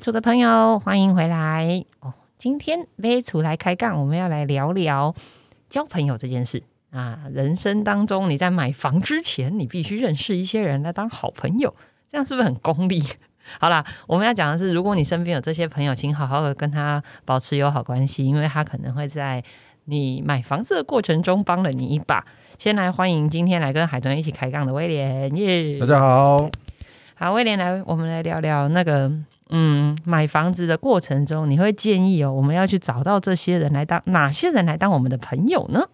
楚的朋友，欢迎回来哦！今天微厨来开杠，我们要来聊聊交朋友这件事啊。人生当中，你在买房之前，你必须认识一些人来当好朋友，这样是不是很功利？好啦，我们要讲的是，如果你身边有这些朋友，请好好的跟他保持友好关系，因为他可能会在你买房子的过程中帮了你一把。先来欢迎今天来跟海豚一起开杠的威廉，耶！大家好，好，威廉来，我们来聊聊那个。嗯，买房子的过程中，你会建议哦，我们要去找到这些人来当哪些人来当我们的朋友呢？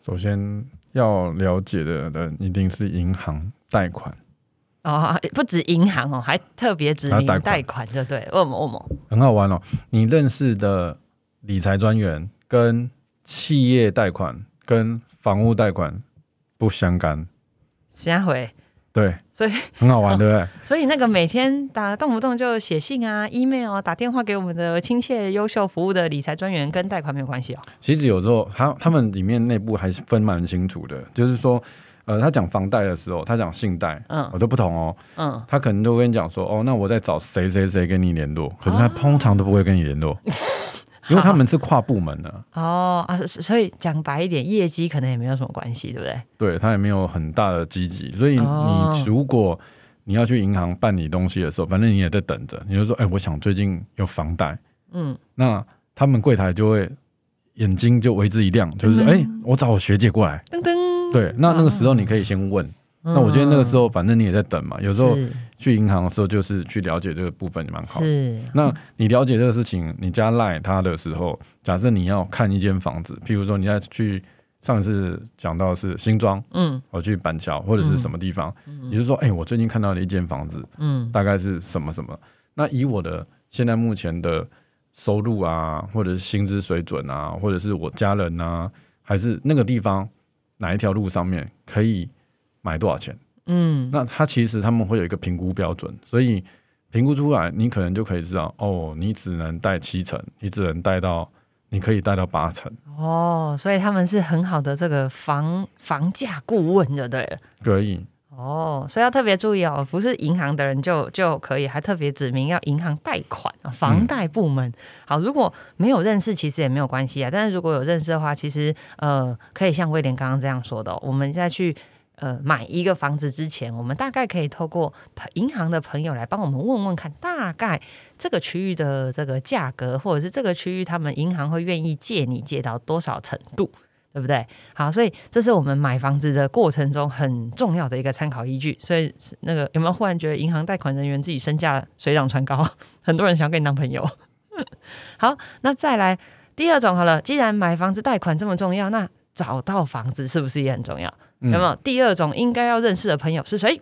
首先要了解的人一定是银行贷款哦，不止银行哦，还特别指明贷款，就对，恶魔恶魔，很好玩哦。你认识的理财专员跟企业贷款跟房屋贷款不相干，下回。对，所以 很好玩，对不对？所以那个每天打动不动就写信啊、email 啊、打电话给我们的亲切、优秀服务的理财专员，跟贷款没有关系哦。其实有时候他他们里面内部还是分蛮清楚的，就是说，呃，他讲房贷的时候，他讲信贷，嗯，我都不同哦，嗯，他可能都跟你讲说，哦，那我在找谁谁谁跟你联络，可是他通常都不会跟你联络。因为他们是跨部门的。哦啊，所以讲白一点，业绩可能也没有什么关系，对不对？对他也没有很大的积极，所以你如果你要去银行办理东西的时候，反正你也在等着，你就说，哎，我想最近有房贷，嗯，那他们柜台就会眼睛就为之一亮，就是说，哎，我找我学姐过来，噔噔，对，那那个时候你可以先问。那我觉得那个时候，反正你也在等嘛。有时候去银行的时候，就是去了解这个部分也蛮好。是，那你了解这个事情，你加赖他的时候，假设你要看一间房子，譬如说你要去上次讲到是新庄，嗯，我去板桥或者是什么地方，你就说，哎，我最近看到了一间房子，嗯，大概是什么什么。那以我的现在目前的收入啊，或者是薪资水准啊，或者是我家人啊，还是那个地方哪一条路上面可以。买多少钱？嗯，那他其实他们会有一个评估标准，所以评估出来，你可能就可以知道，哦，你只能贷七成，你只能贷到，你可以贷到八成。哦，所以他们是很好的这个房房价顾问，就对了。可以。哦，所以要特别注意哦，不是银行的人就就可以，还特别指明要银行贷款啊，房贷部门。好，如果没有认识，其实也没有关系啊。但是如果有认识的话，其实呃，可以像威廉刚刚这样说的，我们再去。呃，买一个房子之前，我们大概可以透过银行的朋友来帮我们问问看，大概这个区域的这个价格，或者是这个区域他们银行会愿意借你借到多少程度，对不对？好，所以这是我们买房子的过程中很重要的一个参考依据。所以那个有没有忽然觉得银行贷款人员自己身价水涨船高？很多人想要跟你当朋友。好，那再来第二种好了，既然买房子贷款这么重要，那找到房子是不是也很重要？有没有第二种应该要认识的朋友是谁？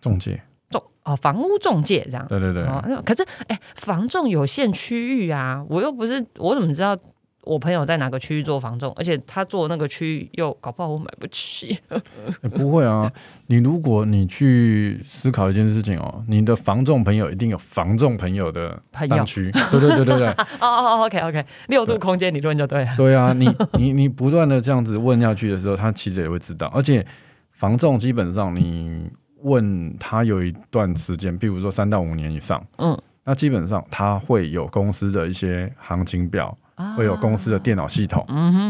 中介，中哦，房屋中介这样。对对对。哦可是，哎，房仲有限区域啊，我又不是，我怎么知道？我朋友在哪个区域做房仲，而且他做那个区域又搞不好我买不起。不会啊，你如果你去思考一件事情哦，你的房仲朋友一定有房仲朋友的朋友区，对对对对对。哦哦，OK OK，六度空间理论就对。对啊，你 你你不断的这样子问下去的时候，他其实也会知道。而且房仲基本上你问他有一段时间，譬如说三到五年以上，嗯，那基本上他会有公司的一些行情表。会有公司的电脑系统，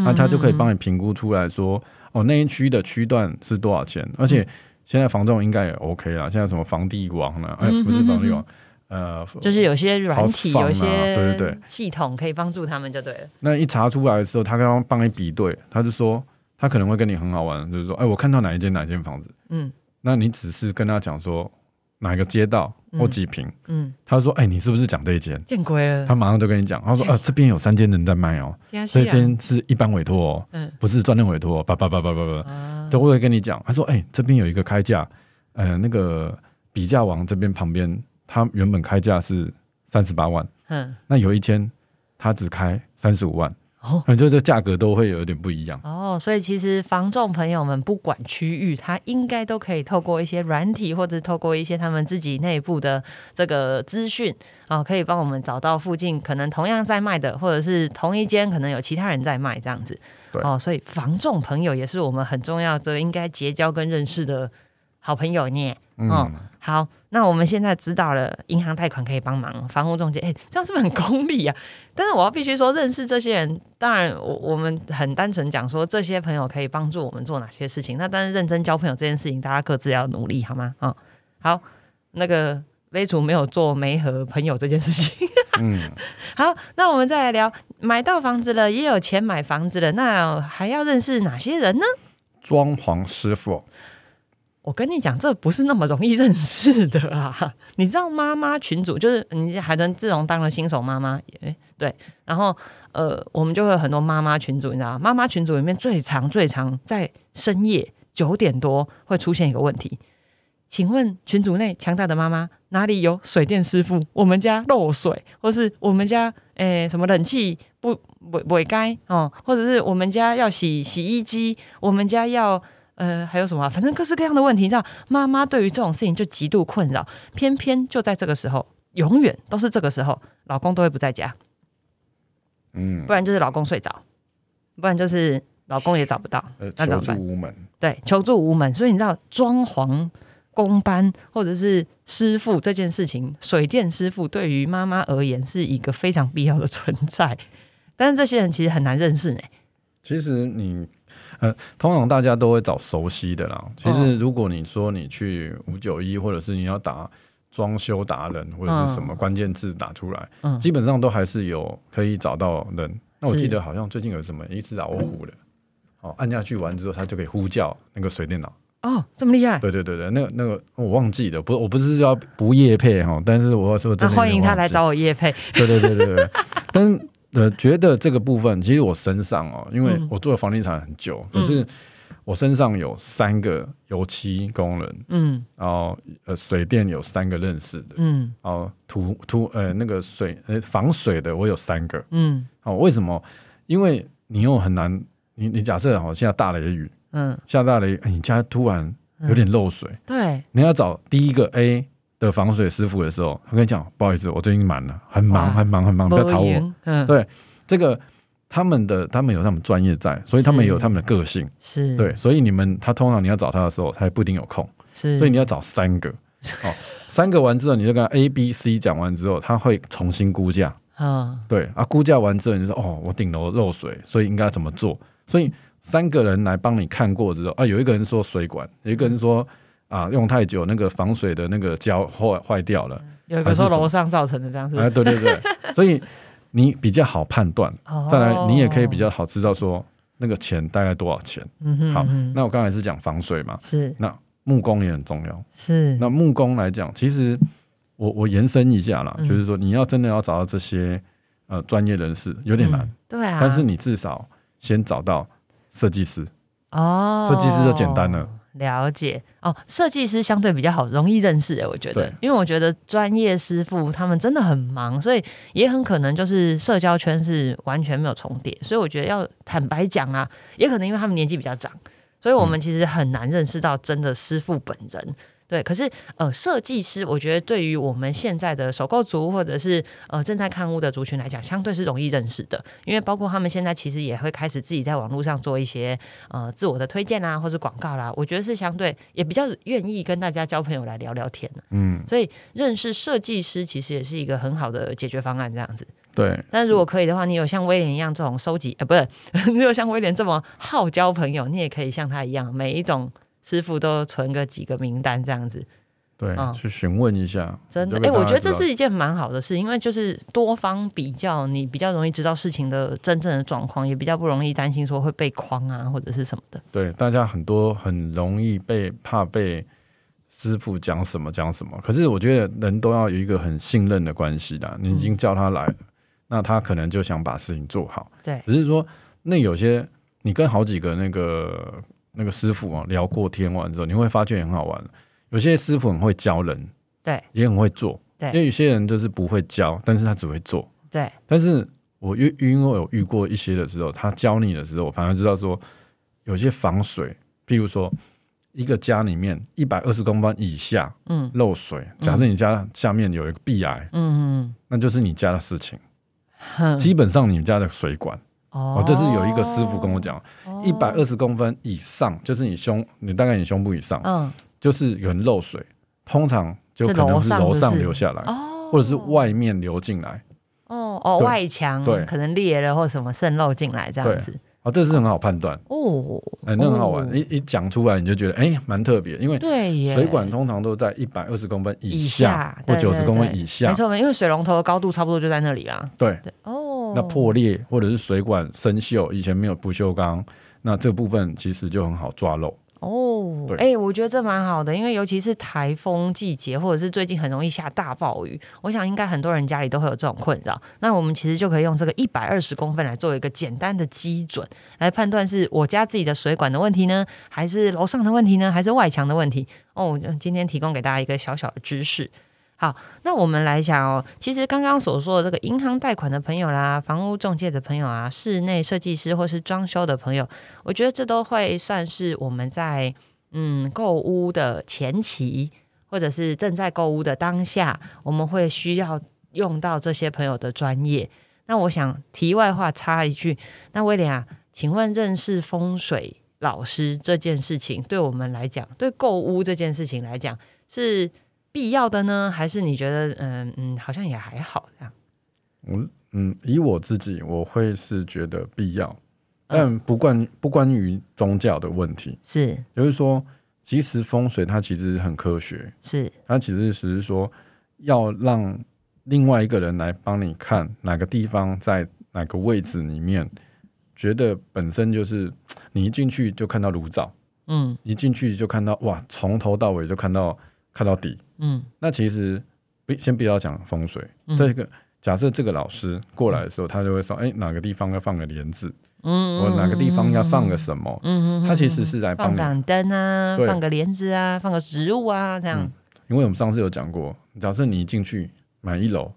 那他就可以帮你评估出来说，哦，那一区的区段是多少钱？而且现在房仲应该也 OK 了。现在什么房地王呢？哎，不是房地王，呃，就是有些软体，有些对对对系统可以帮助他们就对了。那一查出来的时候，他刚刚帮你比对，他就说他可能会跟你很好玩，就是说，哎，我看到哪一间哪一间房子，嗯，那你只是跟他讲说。哪一个街道或几平？嗯，他说：“哎，你是不是讲这一间？见鬼了！”他马上就跟你讲，他说：“呃，这边有三间人在卖哦，这间是一般委托哦，嗯，不是专任委托，叭叭叭叭叭叭，都会跟你讲。他说：‘哎，这边有一个开价，呃，那个比价王这边旁边，他原本开价是三十八万，嗯，那有一天他只开三十五万。”哦，就这价格都会有点不一样哦，所以其实房仲朋友们不管区域，他应该都可以透过一些软体，或者透过一些他们自己内部的这个资讯啊，可以帮我们找到附近可能同样在卖的，或者是同一间可能有其他人在卖这样子。哦，所以房仲朋友也是我们很重要的应该结交跟认识的好朋友呢。嗯，好，那我们现在知道了，银行贷款可以帮忙，房屋中介，哎，这样是不是很功利啊？但是我要必须说，认识这些人，当然我我们很单纯讲说，这些朋友可以帮助我们做哪些事情。那但是认真交朋友这件事情，大家各自要努力，好吗？啊，好，那个微楚没有做媒和朋友这件事情。嗯，好，那我们再来聊，买到房子了，也有钱买房子了，那还要认识哪些人呢？装潢师傅。我跟你讲，这不是那么容易认识的啊！你知道妈妈群主就是你海豚自从当了新手妈妈，哎，对，然后呃，我们就会有很多妈妈群主，你知道妈妈群组里面最长最长在深夜九点多会出现一个问题，请问群组内强大的妈妈哪里有水电师傅？我们家漏水，或是我们家诶什么冷气不不不该哦，或者是我们家要洗洗衣机，我们家要。呃，还有什么？反正各式各样的问题，你知道，妈妈对于这种事情就极度困扰。偏偏就在这个时候，永远都是这个时候，老公都会不在家。嗯，不然就是老公睡着，不然就是老公也找不到。呃，求助无门。对，求助无门。所以你知道，装潢工班或者是师傅这件事情，水电师傅对于妈妈而言是一个非常必要的存在。但是这些人其实很难认识呢。其实你。呃，通常大家都会找熟悉的啦。其实，如果你说你去五九一，或者是你要打装修达人，或者是什么关键字打出来，基本上都还是有可以找到人。那我记得好像最近有什么一只老虎的，哦，按下去完之后，它就可以呼叫那个水电脑。哦，这么厉害？对对对对，那个那个我忘记了，不，我不是要不夜配哈，但是我要说，那欢迎他来找我夜配。对对对对对，但。呃，觉得这个部分，其实我身上哦，因为我做了房地产很久，可是我身上有三个油漆工人，嗯，然后呃水电有三个认识的，嗯，然后土土呃那个水呃防水的我有三个，嗯，哦，为什么？因为你又很难，你你假设好现在大雷雨，嗯，下大雷，你家突然有点漏水，对，你要找第一个 A。的防水师傅的时候，我跟你讲，不好意思，我最近满了，很忙，很忙，很忙，不要吵我。嗯，对，这个他们的他们有他们专业在，所以他们有他们的个性，是对，所以你们他通常你要找他的时候，他也不一定有空，是，所以你要找三个，哦，三个完之后，你就跟 A、B、C 讲完之后，他会重新估价，啊，对啊，估价完之后，你就说哦，我顶楼漏水，所以应该怎么做？所以三个人来帮你看过之后，啊，有一个人说水管，有一个人说。啊，用太久，那个防水的那个胶坏坏掉了。有一个说楼上造成的这样子。哎，对对对，所以你比较好判断。再来，你也可以比较好知道说那个钱大概多少钱。嗯哼。好，那我刚才是讲防水嘛。是。那木工也很重要。是。那木工来讲，其实我我延伸一下啦，就是说你要真的要找到这些呃专业人士有点难。对啊。但是你至少先找到设计师。哦。设计师就简单了。了解。哦，设计师相对比较好，容易认识诶，我觉得，因为我觉得专业师傅他们真的很忙，所以也很可能就是社交圈是完全没有重叠，所以我觉得要坦白讲啊，也可能因为他们年纪比较长，所以我们其实很难认识到真的师傅本人。对，可是呃，设计师我觉得对于我们现在的首购族或者是呃正在看屋的族群来讲，相对是容易认识的，因为包括他们现在其实也会开始自己在网络上做一些呃自我的推荐啊，或是广告啦，我觉得是相对也比较愿意跟大家交朋友来聊聊天的。嗯，所以认识设计师其实也是一个很好的解决方案，这样子。对，但如果可以的话，你有像威廉一样这种收集，呃，不是，你有像威廉这么好交朋友，你也可以像他一样，每一种。师傅都存个几个名单这样子，对，去询问一下。真的，哎，我觉得这是一件蛮好的事，因为就是多方比较，你比较容易知道事情的真正的状况，也比较不容易担心说会被框啊或者是什么的。对，大家很多很容易被怕被师傅讲什么讲什么，可是我觉得人都要有一个很信任的关系的。你已经叫他来了，那他可能就想把事情做好。对，只是说那有些你跟好几个那个。那个师傅啊，聊过天完之后，你会发现很好玩。有些师傅很会教人，对，也很会做，对。因为有些人就是不会教，但是他只会做，对。但是我遇因为有遇过一些的时候，他教你的时候，我反而知道说，有些防水，譬如说一个家里面一百二十公分以下，嗯，漏水。假设你家下面有一个壁癌，嗯嗯，那就是你家的事情。基本上你们家的水管。哦，这是有一个师傅跟我讲，一百二十公分以上，就是你胸，你大概你胸部以上，嗯，就是有人漏水，通常就可能是楼上流下来，或者是外面流进来。哦哦，外墙对。可能裂了或什么渗漏进来这样子。哦，这是很好判断。哦，哎，那很好玩。一一讲出来你就觉得哎，蛮特别，因为对水管通常都在一百二十公分以下或九十公分以下，没错，因为水龙头的高度差不多就在那里啊。对哦，那破裂或者是水管生锈，以前没有不锈钢，那这部分其实就很好抓漏。哦，哎，我觉得这蛮好的，因为尤其是台风季节，或者是最近很容易下大暴雨，我想应该很多人家里都会有这种困扰。那我们其实就可以用这个一百二十公分来做一个简单的基准，来判断是我家自己的水管的问题呢，还是楼上的问题呢，还是外墙的问题？哦，今天提供给大家一个小小的知识。好，那我们来讲哦。其实刚刚所说的这个银行贷款的朋友啦，房屋中介的朋友啊，室内设计师或是装修的朋友，我觉得这都会算是我们在嗯购屋的前期，或者是正在购屋的当下，我们会需要用到这些朋友的专业。那我想题外话插一句，那威廉啊，请问认识风水老师这件事情，对我们来讲，对购屋这件事情来讲是？必要的呢，还是你觉得嗯嗯，好像也还好这样？嗯嗯，以我自己，我会是觉得必要，但不关不关于宗教的问题，是。就是说，其实风水它其实很科学，是。它其实只是说要让另外一个人来帮你看哪个地方在哪个位置里面，觉得本身就是你一进去就看到炉灶，嗯，一进去就看到哇，从头到尾就看到。看到底，嗯，那其实不先不要讲风水，这个假设这个老师过来的时候，他就会说，哎，哪个地方要放个帘子，嗯，我哪个地方要放个什么，嗯嗯，他其实是在放盏灯啊，放个帘子啊，放个植物啊，这样。因为我们上次有讲过，假设你一进去买一楼，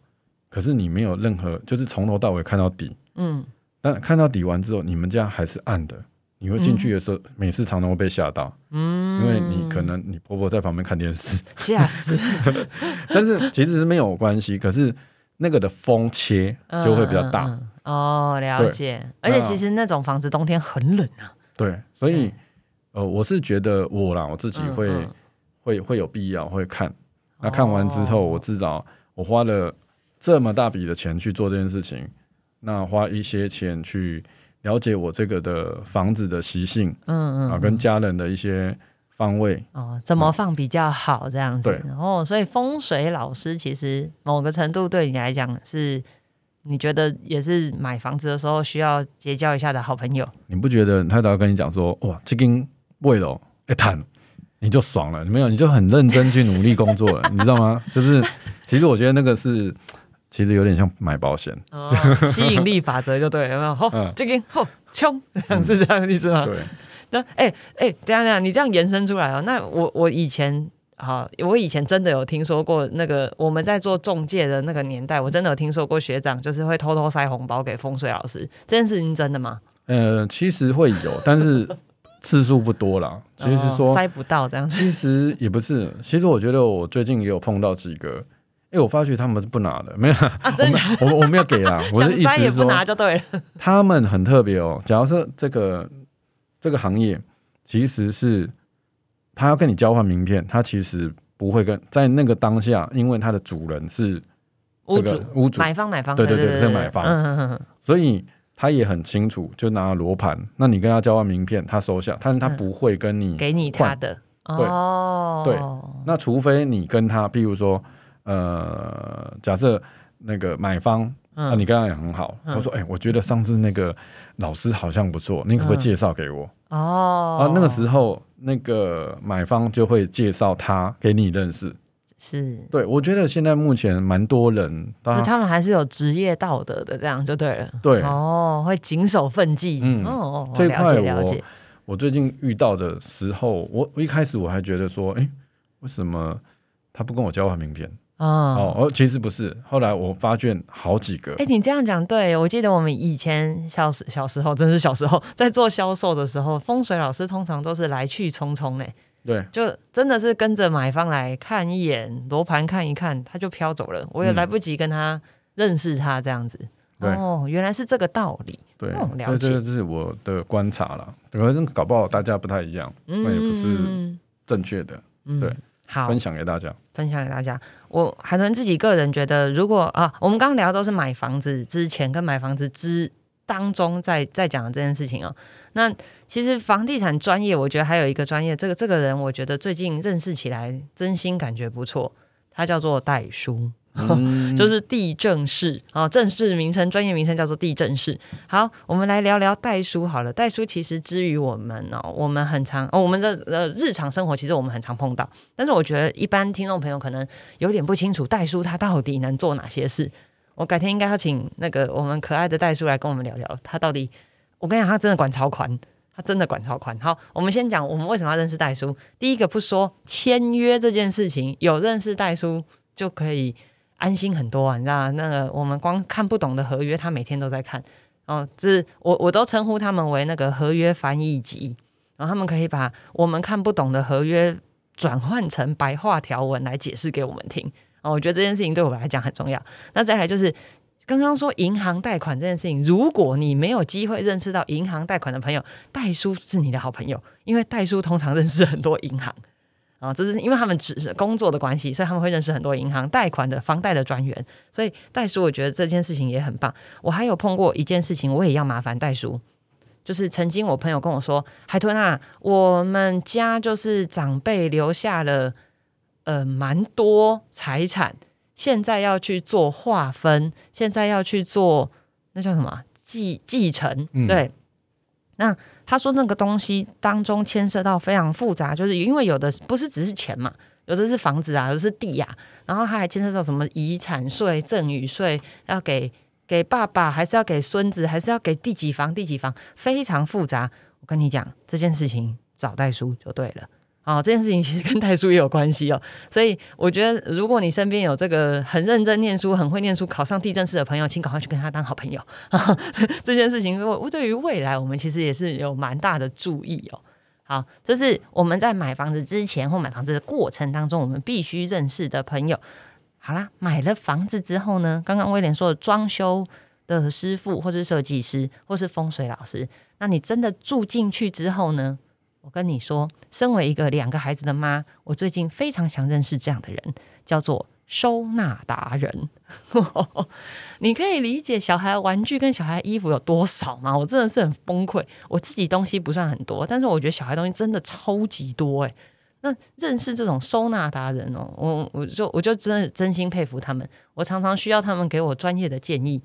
可是你没有任何，就是从头到尾看到底，嗯，但看到底完之后，你们家还是暗的。你会进去的时候，每次常常会被吓到，嗯，因为你可能你婆婆在旁边看电视，吓死。但是其实是没有关系，可是那个的风切就会比较大。哦，了解。而且其实那种房子冬天很冷啊。对，所以呃，我是觉得我啦，我自己会会会有必要会看。那看完之后，我至少我花了这么大笔的钱去做这件事情，那花一些钱去。了解我这个的房子的习性，嗯嗯，啊，跟家人的一些方位哦，怎么放比较好这样子，然后所以风水老师其实某个程度对你来讲是，你觉得也是买房子的时候需要结交一下的好朋友。你不觉得他都要跟你讲说，哇，这根位了，一谈你就爽了，没有你就很认真去努力工作了，你知道吗？就是其实我觉得那个是。其实有点像买保险，吸引力法则就对了，有没有？好，这个吼冲，是这样的意思吗？对。那哎哎，等下等下，你这样延伸出来哦。那我我以前好，我以前真的有听说过那个我们在做中介的那个年代，我真的有听说过学长就是会偷偷塞红包给风水老师，这件事情真的吗？呃，其实会有，但是次数不多啦。其实说塞不到这样子，其实也不是。其实我觉得我最近也有碰到几个。哎，我发觉他们是不拿的，没有啊，真的，我我们要给啦。我的意思是说，拿就对了。他们很特别哦。假如说这个这个行业其实是他要跟你交换名片，他其实不会跟在那个当下，因为他的主人是屋主，屋主买方买方，对对对，是买方，所以他也很清楚，就拿罗盘。那你跟他交换名片，他收下，但是他不会跟你给你他的。哦，对，那除非你跟他，譬如说。呃，假设那个买方，那你刚刚也很好。我说，哎，我觉得上次那个老师好像不错，你可不可以介绍给我？哦，啊，那个时候那个买方就会介绍他给你认识。是，对，我觉得现在目前蛮多人，他们还是有职业道德的，这样就对了。对，哦，会谨守份际。嗯，哦，这块我我最近遇到的时候，我我一开始我还觉得说，哎，为什么他不跟我交换名片？哦哦，其实不是。后来我发现好几个。哎，你这样讲对，我记得我们以前小时小时候，真是小时候在做销售的时候，风水老师通常都是来去匆匆呢。对，就真的是跟着买方来看一眼罗盘看一看，他就飘走了，我也来不及跟他认识他这样子。哦，原来是这个道理。对，了解，这这是我的观察了。可能搞不好大家不太一样，那也不是正确的。对。好，分享给大家。分享给大家。我海豚自己个人觉得，如果啊，我们刚刚聊的都是买房子之前跟买房子之当中在在讲的这件事情哦。那其实房地产专业，我觉得还有一个专业，这个这个人我觉得最近认识起来，真心感觉不错。他叫做代 就是地政士啊，正式名称、专业名称叫做地政士。好，我们来聊聊代书好了。代书其实之于我们哦，我们很常，我们的呃日常生活其实我们很常碰到。但是我觉得一般听众朋友可能有点不清楚代书他到底能做哪些事。我改天应该要请那个我们可爱的代书来跟我们聊聊，他到底我跟你讲，他真的管超宽，他真的管超宽。好，我们先讲我们为什么要认识代书。第一个不说签约这件事情，有认识代书就可以。安心很多啊，你知道那个我们光看不懂的合约，他每天都在看。哦，这我我都称呼他们为那个合约翻译机，然后他们可以把我们看不懂的合约转换成白话条文来解释给我们听。哦，我觉得这件事情对我来讲很重要。那再来就是刚刚说银行贷款这件事情，如果你没有机会认识到银行贷款的朋友，代书是你的好朋友，因为代书通常认识很多银行。啊，这是因为他们只是工作的关系，所以他们会认识很多银行贷款的房贷的专员。所以袋叔，我觉得这件事情也很棒。我还有碰过一件事情，我也要麻烦袋叔，就是曾经我朋友跟我说：“海豚啊，我们家就是长辈留下了呃蛮多财产，现在要去做划分，现在要去做那叫什么继继承？对，那。”他说那个东西当中牵涉到非常复杂，就是因为有的不是只是钱嘛，有的是房子啊，有的是地呀，然后他还牵涉到什么遗产税、赠与税，要给给爸爸，还是要给孙子，还是要给第几房第几房，非常复杂。我跟你讲这件事情，找代书就对了。哦，这件事情其实跟代书也有关系哦，所以我觉得如果你身边有这个很认真念书、很会念书、考上地震师的朋友，请赶快去跟他当好朋友。这件事情，我对于未来我们其实也是有蛮大的注意哦。好，这是我们在买房子之前或买房子的过程当中，我们必须认识的朋友。好啦，买了房子之后呢，刚刚威廉说的装修的师傅，或是设计师，或是风水老师，那你真的住进去之后呢？我跟你说，身为一个两个孩子的妈，我最近非常想认识这样的人，叫做收纳达人。你可以理解小孩玩具跟小孩衣服有多少吗？我真的是很崩溃。我自己东西不算很多，但是我觉得小孩东西真的超级多诶。那认识这种收纳达人哦，我我就我就真的真心佩服他们。我常常需要他们给我专业的建议。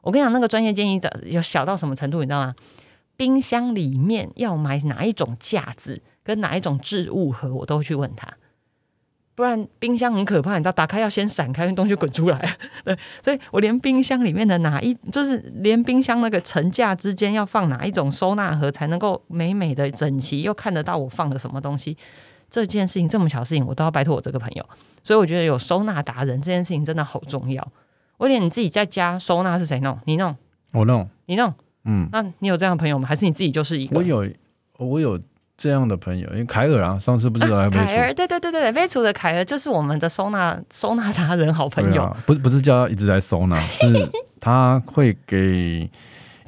我跟你讲，那个专业建议的有小到什么程度，你知道吗？冰箱里面要买哪一种架子跟哪一种置物盒，我都会去问他，不然冰箱很可怕，你知道，打开要先闪开，东西滚出来。对，所以我连冰箱里面的哪一，就是连冰箱那个层架之间要放哪一种收纳盒，才能够美美的整齐，又看得到我放的什么东西，这件事情这么小事情，我都要拜托我这个朋友。所以我觉得有收纳达人这件事情真的好重要。威廉，你自己在家收纳是谁弄？你弄？我弄？你弄？嗯，那你有这样的朋友吗？还是你自己就是一个？我有，我有这样的朋友，因为凯尔啊，上次不是来凯尔？对对对对，飞厨的凯尔就是我们的收纳收纳达人好朋友。不是不是叫他一直在收纳，是他会给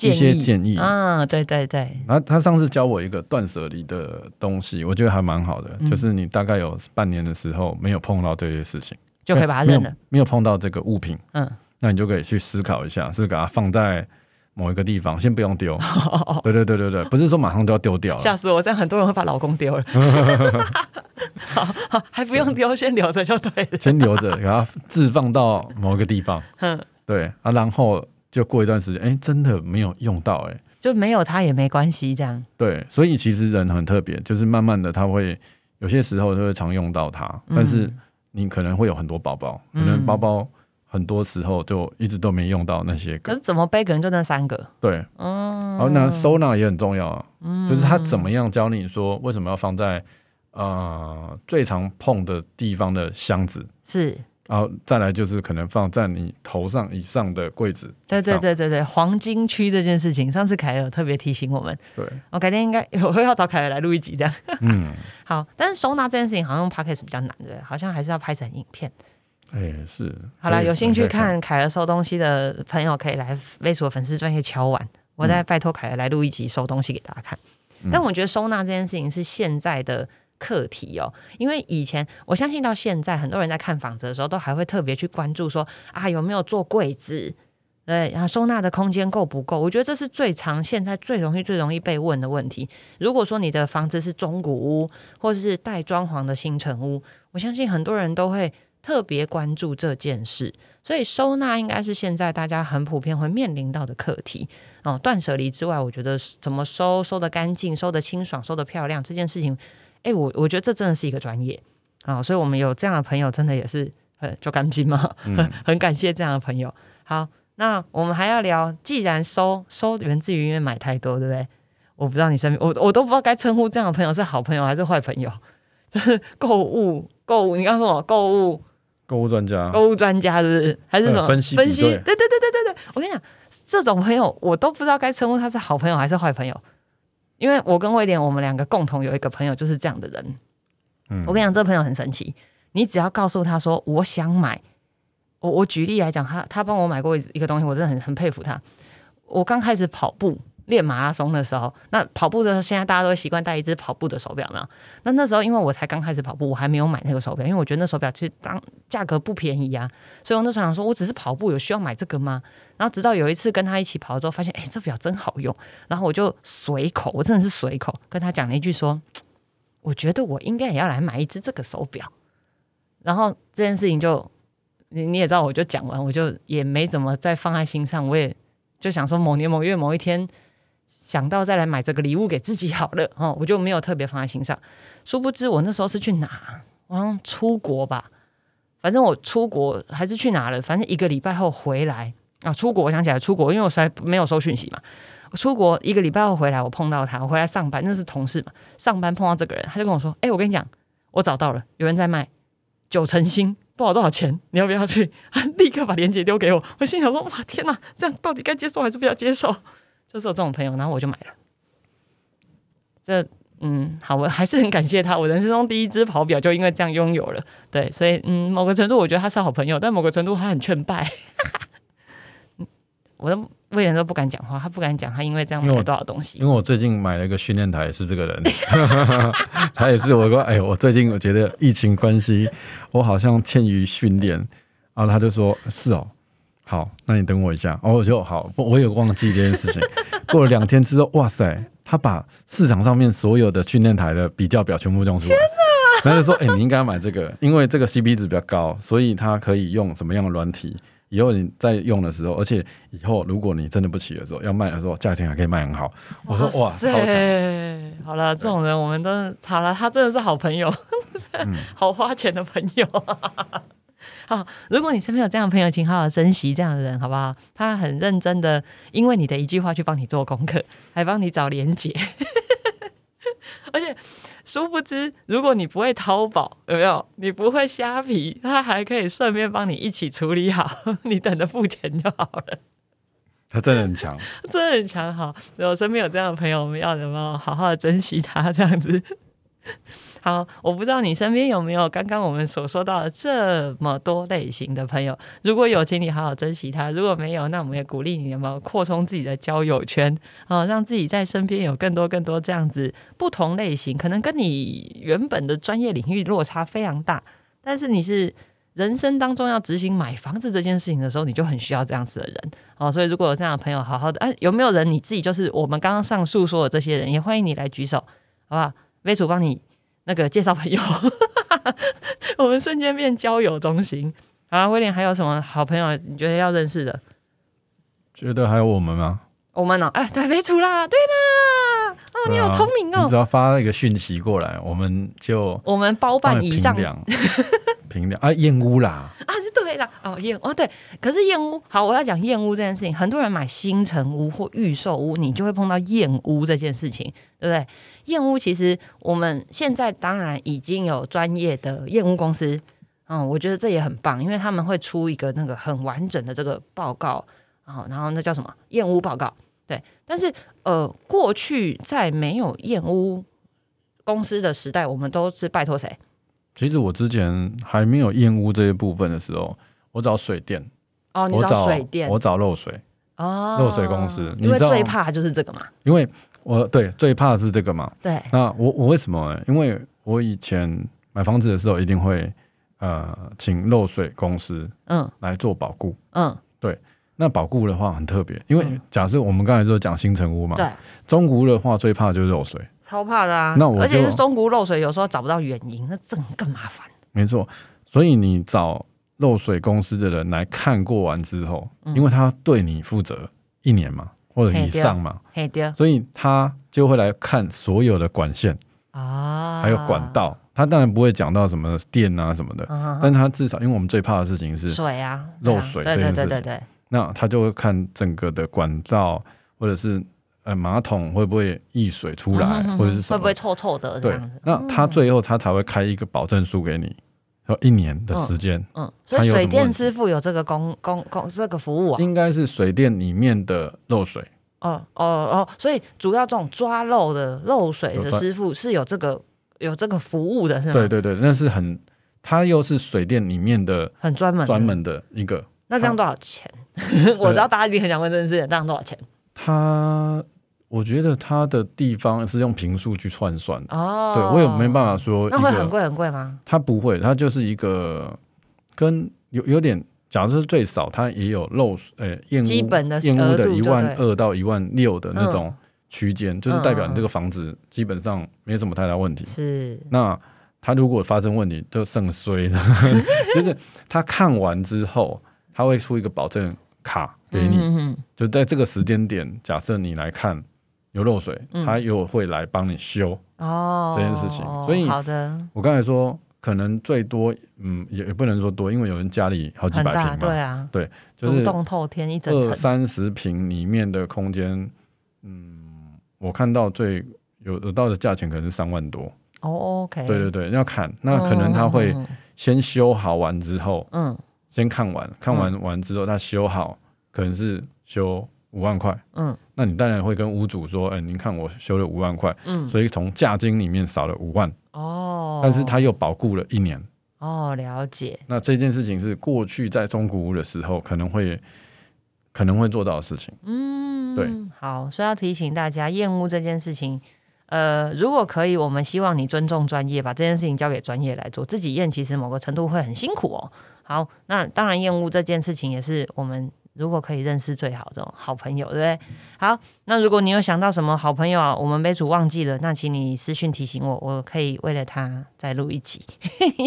一些建议 啊。对对对。然后他上次教我一个断舍离的东西，我觉得还蛮好的，就是你大概有半年的时候没有碰到这些事情，就可以把它扔了。没有碰到这个物品，嗯，那你就可以去思考一下，是把它放在。某一个地方先不用丢，对对对对对，不是说马上都要丢掉。吓死我！这样很多人会把老公丢了。好，还不用丢，先留着就对了。先留着，然后置放到某一个地方。嗯，对啊，然后就过一段时间，哎，真的没有用到，哎，就没有它也没关系，这样。对，所以其实人很特别，就是慢慢的他会有些时候就会常用到它，但是你可能会有很多包包，可能包包。很多时候就一直都没用到那些，可是怎么背可能就那三个。对，哦，然后那收纳也很重要啊，嗯就是他怎么样教你说为什么要放在呃最常碰的地方的箱子是，然后再来就是可能放在你头上以上的柜子。对对对对对，黄金区这件事情，上次凯尔特别提醒我们。对，我改天应该 我会要找凯尔来录一集这样。嗯，好，但是收纳这件事情好像用 p o c k e t 比较难，对，好像还是要拍成影片。哎，是好了，有兴趣看凯儿收东西的朋友可以来微鼠粉丝专业敲碗，我再拜托凯儿来录一集收东西给大家看。但我觉得收纳这件事情是现在的课题哦。因为以前我相信到现在，很多人在看房子的时候，都还会特别去关注说啊有没有做柜子，对，然后收纳的空间够不够？我觉得这是最常现在最容易最容易被问的问题。如果说你的房子是中古屋，或者是带装潢的新城屋，我相信很多人都会特别关注这件事。所以收纳应该是现在大家很普遍会面临到的课题哦。断舍离之外，我觉得怎么收收的干净、收的清爽、收的漂亮这件事情，哎，我我觉得这真的是一个专业啊。所以我们有这样的朋友，真的也是很就干净嘛，很 很感谢这样的朋友。好，那我们还要聊，既然收收源自于因为买太多，对不对？我不知道你身边，我我都不知道该称呼这样的朋友是好朋友还是坏朋友，就是购物购物，你刚刚说什么购物？购物专家，购物专家是不是？还是什么分析？分析？对对对对对对！我跟你讲，这种朋友我都不知道该称呼他是好朋友还是坏朋友，因为我跟威廉我们两个共同有一个朋友就是这样的人。嗯，我跟你讲，这个朋友很神奇，你只要告诉他说我想买，我我举例来讲，他他帮我买过一个东西，我真的很很佩服他。我刚开始跑步。练马拉松的时候，那跑步的时候，现在大家都习惯戴一只跑步的手表，没有？那那时候因为我才刚开始跑步，我还没有买那个手表，因为我觉得那手表其实当价格不便宜啊，所以我那时候想说，我只是跑步，有需要买这个吗？然后直到有一次跟他一起跑之后，发现哎，这表真好用，然后我就随口，我真的是随口跟他讲了一句说，我觉得我应该也要来买一只这个手表。然后这件事情就你你也知道，我就讲完，我就也没怎么再放在心上，我也就想说某年某月某一天。想到再来买这个礼物给自己好了 哦，我就没有特别放在心上。殊不知我那时候是去哪？好像出国吧。反正我出国还是去哪了？反正一个礼拜后回来啊，出国我想起来出国，因为我实在没有收讯息嘛。出国一个礼拜后回来，我碰到他，我回来上班，那是同事嘛。上班碰到这个人，他就跟我说：“哎，我跟你讲，我找到了，有人在卖九成新，多少多少钱？你要不要去？”他立刻把链接丢给我。我心想说：“哇，天哪，这样到底该接受还是不要接受？”就是有这种朋友，然后我就买了。这嗯，好，我还是很感谢他。我人生中第一只跑表就因为这样拥有了。对，所以嗯，某个程度我觉得他是好朋友，但某个程度他很劝败。我都威廉都不敢讲话，他不敢讲他因为这样买了多少东西。因为我最近买了一个训练台，是这个人，他也是我说，哎，我最近我觉得疫情关系，我好像欠于训练，然后他就说，是哦。好，那你等我一下，哦，我就好，我有忘记这件事情。过了两天之后，哇塞，他把市场上面所有的训练台的比较表全部用出来。然后就说，哎，你应该买这个，因为这个 CP 值比较高，所以它可以用什么样的软体？以后你在用的时候，而且以后如果你真的不起的时候，要卖的时候，价钱还可以卖很好。我说，哇，超强！好了，这种人我们都好了，他真的是好朋友，好花钱的朋友。好，如果你身边有这样的朋友，请好好珍惜这样的人，好不好？他很认真的，因为你的一句话去帮你做功课，还帮你找连结，而且殊不知，如果你不会淘宝，有没有？你不会虾皮，他还可以顺便帮你一起处理好，你等着付钱就好了。他真的很强，真的很强。好，我身边有这样的朋友，我们要怎么好好的珍惜他？这样子。好，我不知道你身边有没有刚刚我们所说到的这么多类型的朋友。如果有，请你好好珍惜他；如果没有，那我们也鼓励你有没有扩充自己的交友圈啊，让自己在身边有更多更多这样子不同类型，可能跟你原本的专业领域落差非常大，但是你是人生当中要执行买房子这件事情的时候，你就很需要这样子的人哦。所以如果有这样的朋友，好好的，哎，有没有人你自己就是我们刚刚上述说的这些人，也欢迎你来举手，好不好？微楚帮你。那个介绍朋友，我们瞬间变交友中心啊！威廉还有什么好朋友？你觉得要认识的？觉得还有我们吗？我们呢？哎，对，没出啦，对啦，哦，你好聪明哦！你只要发一个讯息过来，我们就我们包办以上平量 啊，燕屋啦啊，对啦，哦，燕哦，对，可是燕屋好，我要讲燕屋这件事情，很多人买新城屋或预售屋，你就会碰到燕屋这件事情，对不对？燕屋其实我们现在当然已经有专业的燕屋公司，嗯，我觉得这也很棒，因为他们会出一个那个很完整的这个报告，然后然后那叫什么燕屋报告，对。但是呃，过去在没有燕屋公司的时代，我们都是拜托谁？其实我之前还没有燕屋这一部分的时候，我找水电。哦，你找水电，我找漏水哦，漏水公司，因为最怕就是这个嘛，因为。我对最怕的是这个嘛？对。那我我为什么？因为我以前买房子的时候一定会呃请漏水公司嗯。来做保固。嗯。对，那保固的话很特别，因为假设我们刚才说讲新城屋嘛，对，中古的话最怕就是漏水，超怕的啊。那我而且是松骨漏水，有时候找不到原因，那这更麻烦。没错，所以你找漏水公司的人来看过完之后，因为他对你负责一年嘛或者以上嘛，所以他就会来看所有的管线啊，还有管道。他当然不会讲到什么电啊什么的，但他至少因为我们最怕的事情是水啊，漏水这件事情。那他就会看整个的管道或者是呃马桶会不会溢水出来，或者是会不会臭臭的这样子。那他最后他才会开一个保证书给你，要一年的时间。嗯，所以水电师傅有这个公公公这个服务啊？应该是水电里面的漏水。哦哦哦，所以主要这种抓漏的漏水的师傅是有这个。有这个服务的是吗？对对对，那是很，他又是水电里面的很专门专门的一个。那这样多少钱？我知道大家一定很想问这件事，这样多少钱？他，我觉得它的地方是用平数去换算哦。对我也没办法说。那会很贵很贵吗？他不会，它就是一个跟有有点，假如是最少，它也有漏水，呃，验基本的验屋的一万二到一万六的那种。区间就是代表你这个房子基本上没什么太大问题。是，那他如果发生问题就剩衰了。就是他看完之后，他会出一个保证卡给你，就在这个时间点，假设你来看有漏水，他又会来帮你修哦这件事情。所以好的，我刚才说可能最多，嗯，也也不能说多，因为有人家里好几百平嘛，对啊，对，就是栋透天一整二三十平里面的空间，嗯。我看到最有得到的价钱可能是三万多。哦，OK，对对对，要砍那可能他会先修好完之后，嗯，先看完看完完之后他修好可能是修五万块，嗯，那你当然会跟屋主说，哎，您看我修了五万块，嗯，所以从价金里面少了五万哦，但是他又保固了一年哦，了解。那这件事情是过去在中古屋的时候可能会可能会做到的事情，嗯。对，好，所以要提醒大家，厌恶这件事情，呃，如果可以，我们希望你尊重专业，把这件事情交给专业来做。自己验，其实某个程度会很辛苦哦。好，那当然，厌恶这件事情也是我们。如果可以认识最好这种好朋友，对不对？好，那如果你有想到什么好朋友啊，我们杯主忘记了，那请你私讯提醒我，我可以为了他再录一集。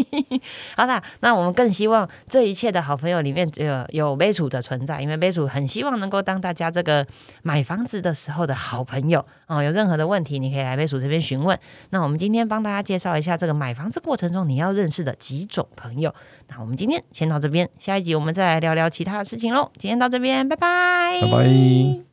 好啦，那我们更希望这一切的好朋友里面有有杯主的存在，因为杯主很希望能够当大家这个买房子的时候的好朋友哦。有任何的问题，你可以来杯主这边询问。那我们今天帮大家介绍一下这个买房子过程中你要认识的几种朋友。那我们今天先到这边，下一集我们再来聊聊其他的事情喽。今天到这边，拜拜，拜拜。